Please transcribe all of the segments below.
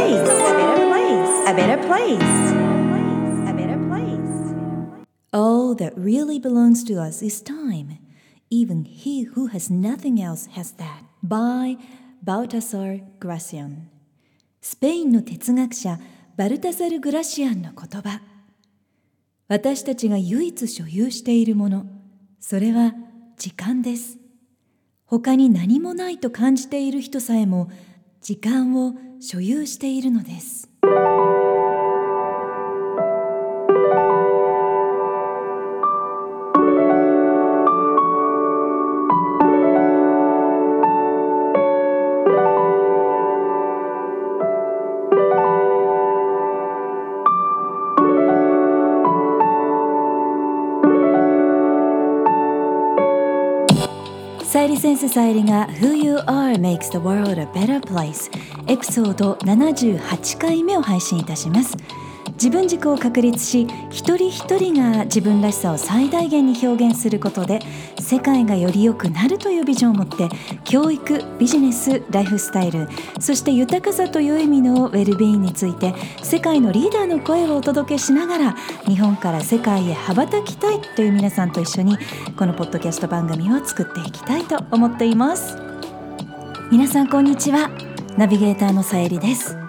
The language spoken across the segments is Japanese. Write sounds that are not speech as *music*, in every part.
place. A better place. A better place. A better place. All that really belongs to us is time. Even he who has nothing else has that. By Baltasar Gracian. スペインの哲学者バルタサル・グラシアンの言葉。私たちが唯一所有しているもの、それは時間です。他に何もないと感じている人さえも時間を所有しているのです。さゆり先生さゆりが Who You Are Makes the World a Better Place エピソード78回目を配信いたします自分軸を確立し一人一人が自分らしさを最大限に表現することで世界がより良くなるというビジョンを持って教育ビジネスライフスタイルそして豊かさという意味のウェルビーインについて世界のリーダーの声をお届けしながら日本から世界へ羽ばたきたいという皆さんと一緒にこのポッドキャスト番組を作っていきたいと思っています。皆さんこんにちは。ナビゲーターのさゆりです。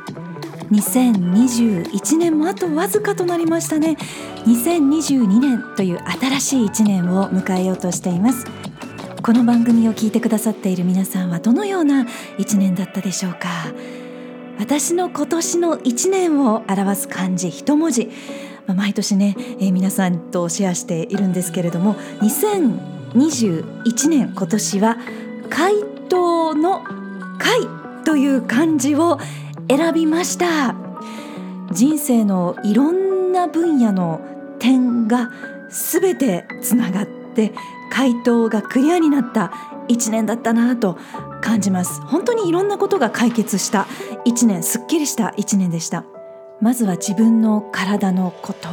2021年もあとわずかとなりましたね。2022年という新しい1年を迎えようとしています。この番組を聞いてくださっている皆さんはどのような1年だったでしょうか。私の今年の1年を表す漢字一文字。毎年ね、えー、皆さんとシェアしているんですけれども2021年今年は回答の回という漢字を選びました。人生のいろんな分野の点が全てつながって回答がクリアになった。1年だったなと感じます。本当にいろんなことが解決した。1年すっきりした1年でした。まずは自分の体のこと。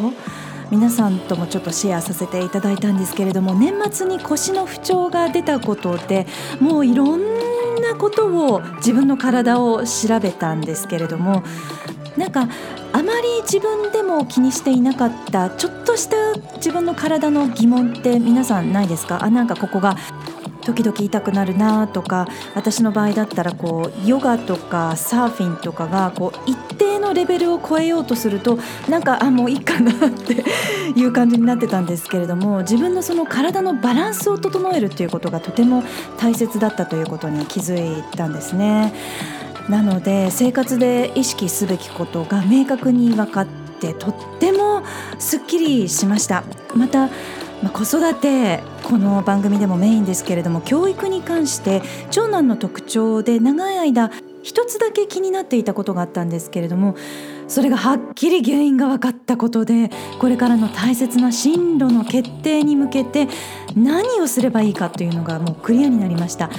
皆さんともちょっとシェアさせていただいたんですけれども年末に腰の不調が出たことでもういろんななことを自分の体を調べたんですけれどもなんかあまり自分でも気にしていなかったちょっとした自分の体の疑問って皆さんないですか？あなんかここが時々痛くなるなとか私の場合だったらこうヨガとかサーフィンとかがこう一定のレベルを超えようとするとなんかあもういいかなって *laughs* いう感じになってたんですけれども自分のその体のバランスを整えるっていうことがとても大切だったということに気づいたんですね。なので生活で意識すべきことが明確に分かってとってもすっきりしましたまたまあ、子育てこの番組でもメインですけれども教育に関して長男の特徴で長い間一つだけ気になっていたことがあったんですけれどもそれがはっきり原因が分かったことでこれからの大切な進路の決定に向けて何をすればいいかというのがもうクリアになりました。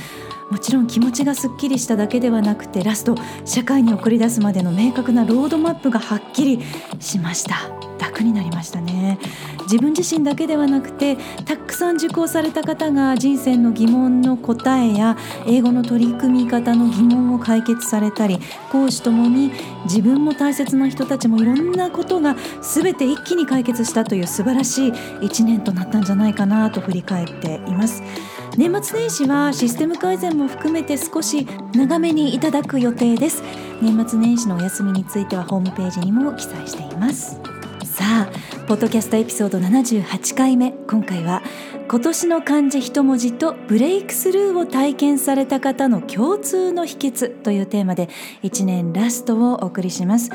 もちろん気持ちがすっきりしただけではなくてラスト社会に送り出すまでの明確なロードマップがはっきりしました楽になりましたね自分自身だけではなくてたくさん受講された方が人生の疑問の答えや英語の取り組み方の疑問を解決されたり講師ともに自分も大切な人たちもいろんなことが全て一気に解決したという素晴らしい1年となったんじゃないかなと振り返っています。年末年始はシステム改善も含めて少し長めにいただく予定です年末年始のお休みについてはホームページにも記載していますさあポッドキャストエピソード78回目。今回は今年の漢字一文字とブレイクスルーを体験された方の共通の秘訣というテーマで1年ラストをお送りします。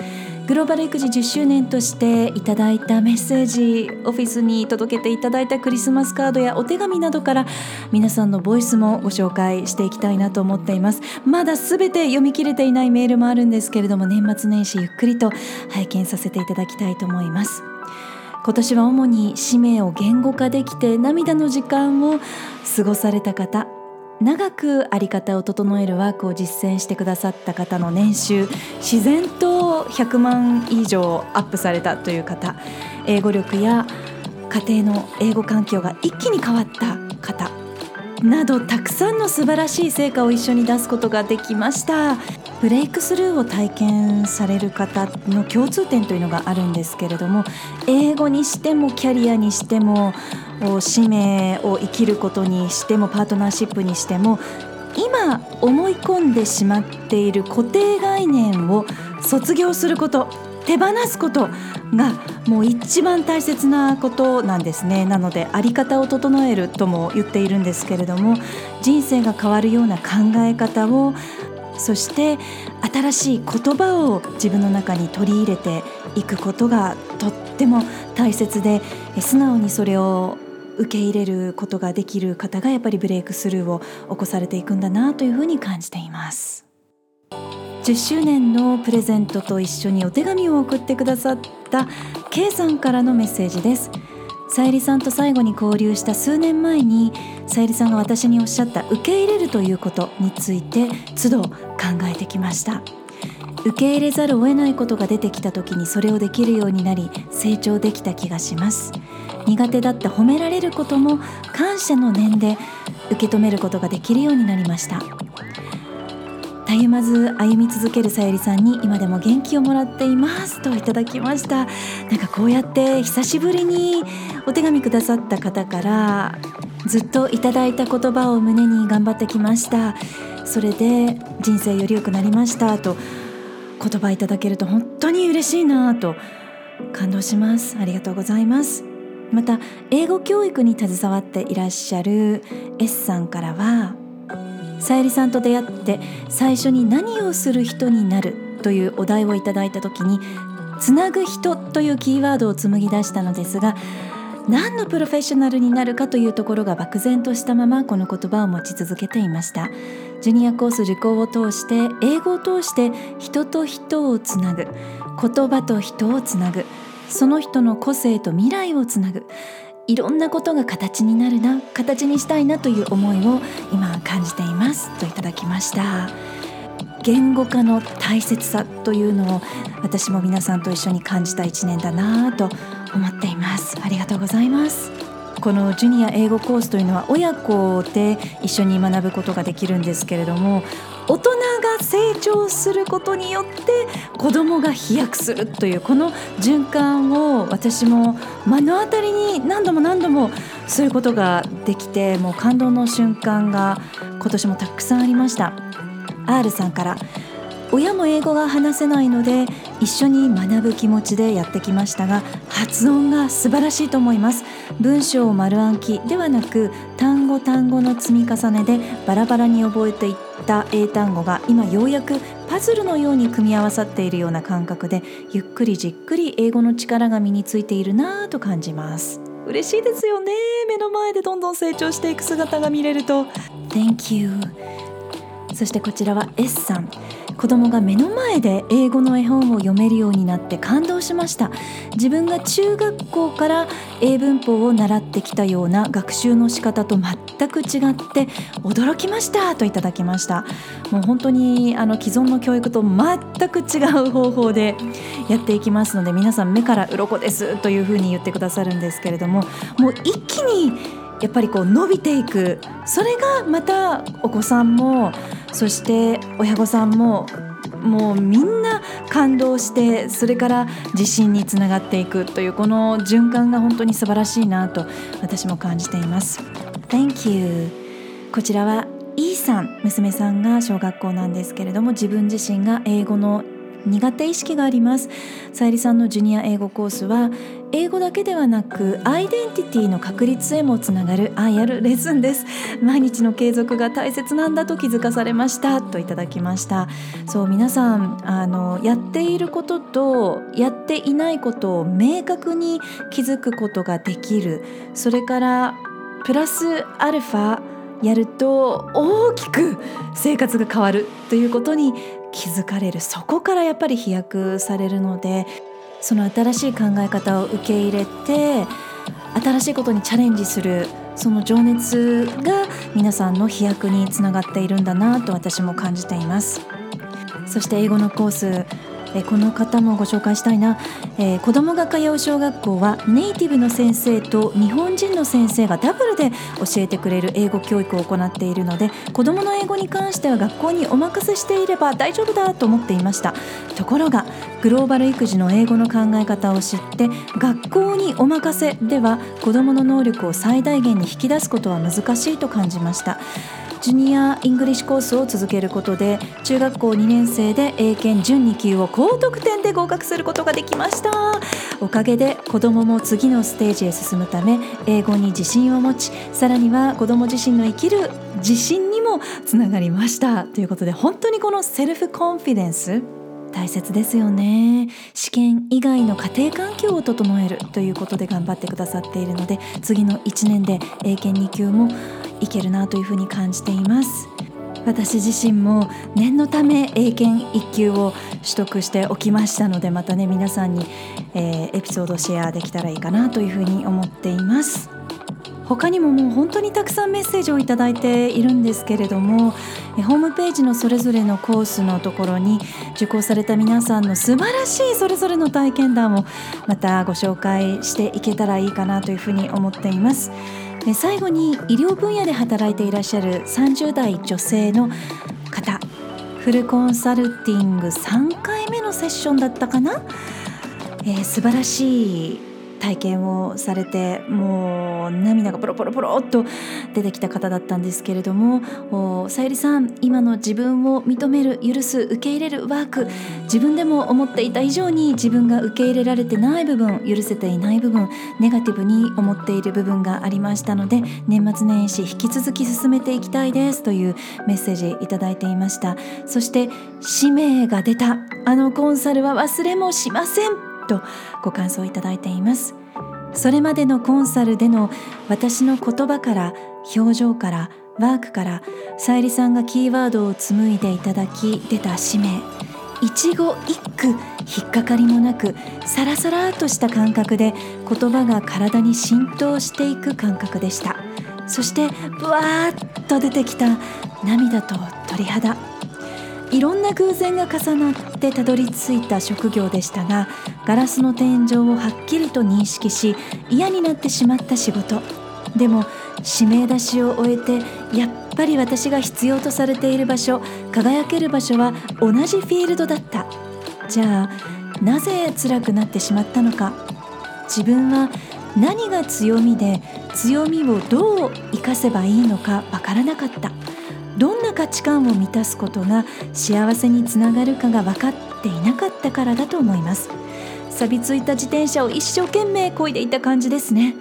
グローバル育児10周年としていただいたメッセージオフィスに届けていただいたクリスマスカードやお手紙などから皆さんのボイスもご紹介していきたいなと思っています。まだ全て読み切れていないメールもあるんですけれども年末年始ゆっくりと拝見させていただきたいと思います。今年は主に使命を言語化できて涙の時間を過ごされた方長く在り方を整えるワークを実践してくださった方の年収自然と100万以上アップされたという方英語力や家庭の英語環境が一気に変わった方。などたくさんの素晴らしい成果を一緒に出すことができました。ブレイクスルーを体験される方の共通点というのがあるんですけれども英語にしてもキャリアにしても使命を生きることにしてもパートナーシップにしても今思い込んでしまっている固定概念を卒業すること。手放すことがもう一番大切なことなんですね。なので在り方を整えるとも言っているんですけれども人生が変わるような考え方をそして新しい言葉を自分の中に取り入れていくことがとっても大切で素直にそれを受け入れることができる方がやっぱりブレイクスルーを起こされていくんだなというふうに感じています。10周年のプレゼントと一緒にお手紙を送ってくださった K さんからのメッセージです。さゆりさんと最後に交流した数年前にさゆりさんが私におっしゃった受け入れるということについて都度考えてきました。受け入れざるを得ないことが出てきた時にそれをできるようになり成長できた気がします。苦手だった褒められることも感謝の念で受け止めることができるようになりました。たゆまず歩み続けるさゆりさんに今でも元気をもらっています。といただきました。なんかこうやって久しぶりにお手紙くださった方からずっといただいた言葉を胸に頑張ってきました。それで人生より良くなりました。と言葉いただけると本当に嬉しいなと感動します。ありがとうございます。また英語教育に携わっていらっしゃる S さんからはさゆりさんと出会って最初に何をする人になるというお題をいただいた時につなぐ人というキーワードを紡ぎ出したのですが何のプロフェッショナルになるかというところが漠然としたままこの言葉を持ち続けていました。ジュニアコース受講を通して英語を通して人と人をつなぐ。言葉と人をつなぐ。その人の個性と未来をつなぐ。いろんなことが形になるな形にしたいなという思いを今感じていますといただきました。言語化の大切さというのを私も皆さんと一緒に感じた一年だなと思っています。ありがとうございます。このジュニア英語コースというのは親子で一緒に学ぶことができるんですけれども成長することによって子供が飛躍するというこの循環を私も目の当たりに何度も何度もすることができてもう感動の瞬間が今年もたくさんありました。R さんから親も英語が話せないので一緒に学ぶ気持ちでやってきましたが発音が素晴らしいと思います。文章を丸暗記ではなく単語単語の積み重ねでバラバラに覚えていった英単語が今ようやくパズルのように組み合わさっているような感覚でゆっくりじっくり英語の力が身についているなぁと感じます。嬉しいですよね。目の前でどんどん成長していく姿が見れると。Thank you そしてこちらは S さん。子供が目の前で英語の絵本を読めるようになって感動しました。自分が中学校から英文法を習ってきたような学習の仕方と全く違って驚きましたといただきました。もう本当にあの既存の教育と全く違う方法でやっていきますので皆さん目から鱗ですというふうに言ってくださるんですけれどももう一気にやっぱりこう伸びていく。それがまたお子さんもそして親御さんももうみんな感動してそれから自信につながっていくというこの循環が本当に素晴らしいなと私も感じています。Thank you. こちらは E さん娘さんが小学校なんですけれども自分自身が英語の苦手意識があります。さゆりさんのジュニア英語コースは英語だけではなくアイデンティティの確立へもつながる愛あるレッスンです。毎日の継続が大切なんだと気づかされました。といただきました。そう皆さんあのやっていることとやっていないことを明確に気づくことができる。それからプラスアルファやると大きく生活が変わるということに気づかれるそこからやっぱり飛躍されるのでその新しい考え方を受け入れて新しいことにチャレンジするその情熱が皆さんの飛躍につながっているんだなと私も感じています。そして英語のコースえこの方もご紹介したいな、えー、子どもが通う小学校はネイティブの先生と日本人の先生がダブルで教えてくれる英語教育を行っているので子どもの英語に関しては学校にお任せしていれば大丈夫だと思っていました。ところがグローバル育児の英語の考え方を知って学校にお任せでは子どもの能力を最大限に引き出すことは難しいと感じました。ジュニアイングリッシュコースを続けることで中学校2年生で英検準2級を高得点で合格することができました。おかげで子どもも次のステージへ進むため英語に自信を持ちさらには子ども自身の生きる自信にもつながりました。ということで本当にこのセルフコンフィデンス大切ですよね。試験以外の家庭環境を整えるということで頑張ってくださっているので次の1年で英検2級もいけるなというふうに感じています私自身も念のため英検1級を取得しておきましたのでまたね皆さんに、えー、エピソードシェアできたらいいかなというふうに思っています他にももう本当にたくさんメッセージをいただいているんですけれどもホームページのそれぞれのコースのところに受講された皆さんの素晴らしいそれぞれの体験談をまたご紹介していけたらいいかなというふうに思っています。最後に医療分野で働いていらっしゃる30代女性の方フルコンサルティング3回目のセッションだったかな、えー、素晴らしい体験をされてもう涙がポロポロポロっと出てきた方だったんですけれどもさゆりさん今の自分を認める許す受け入れるワーク自分でも思っていた以上に自分が受け入れられてない部分許せていない部分ネガティブに思っている部分がありましたので年末年始引き続き進めていきたいですというメッセージいただいていました。そして使命が出た。あのコンサルは忘れもしません。とご感想いただいています。それまでのコンサルでの私の言葉から表情からワークからさゆりさんがキーワードを紡いでいただき出た使命。一語一句引っかかりもなくサラサラとした感覚で言葉が体に浸透していく感覚でした。そしてブワーッと出てきた涙と鳥肌。いろんな偶然が重なってたどり着いた職業でしたがガラスの天井をはっきりと認識し嫌になってしまった仕事。でも指名出しを終えてやっぱり私が必要とされている場所輝ける場所は同じフィールドだった。じゃあなぜ辛くなってしまったのか。自分は何が強みで強みをどう生かせばいいのかわからなかった。どんな価値観を満たすことが幸せにつながるかが分かっていなかったからだと思います。錆びついた自転車を一生懸命漕いでいた感じですね。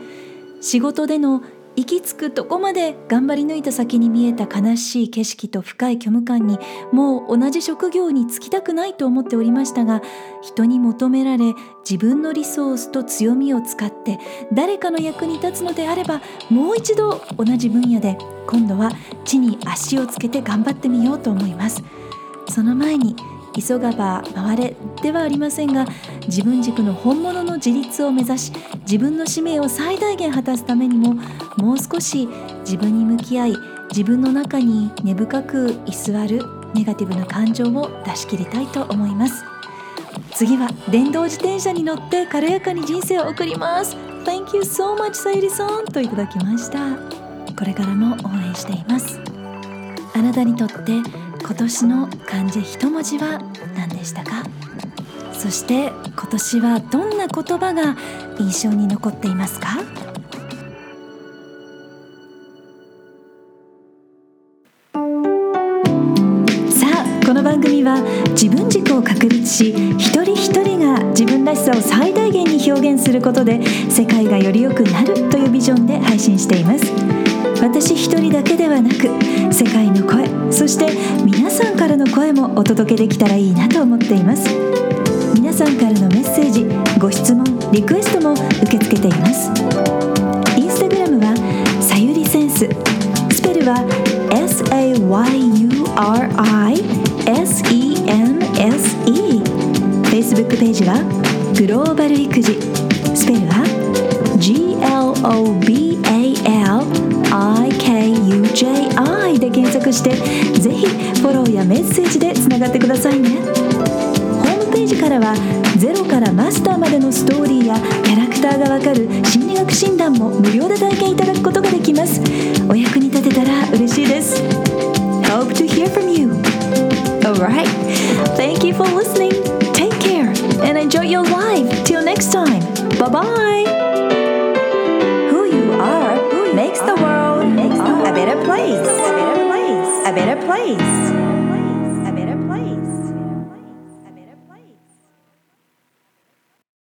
仕事での行き着くとこまで頑張り抜いた先に見えた悲しい景色と深い虚無感にもう同じ職業に就きたくないと思っておりましたが人に求められ自分のリソースと強みを使って誰かの役に立つのであればもう一度同じ分野で今度は地に足をつけて頑張ってみようと思います。その前に急がば回れではありませんが自分軸の本物の自立を目指し自分の使命を最大限果たすためにももう少し自分に向き合い自分の中に根深く居座るネガティブな感情を出し切りたいと思います。次は電動自転車に乗って軽やかに人生を送ります。Thank you so much さゆりさんといただきました。これからも応援しています。あなたにとって今年の漢字一文字は何でしたか？そして今年はどんな言葉が印象に残っていますか？さあこの番組は自分軸を確立し一人一人が自分らしさを最大限に表現することで世界がより良くなるというビジョンで配信しています。私一人だけではなく世界の声そして皆さんからの声もお届けできたらいいなと思っています。皆さんからのメッセージご質問リクエストも受け付けています。ーがわかる心理学診断も無料で体験いただくことができますお役に立てたら嬉しいです Hope to hear from you Alright Thank you for listening Take care and enjoy your life Till next time Bye bye Who you are makes the world a better place. A better place.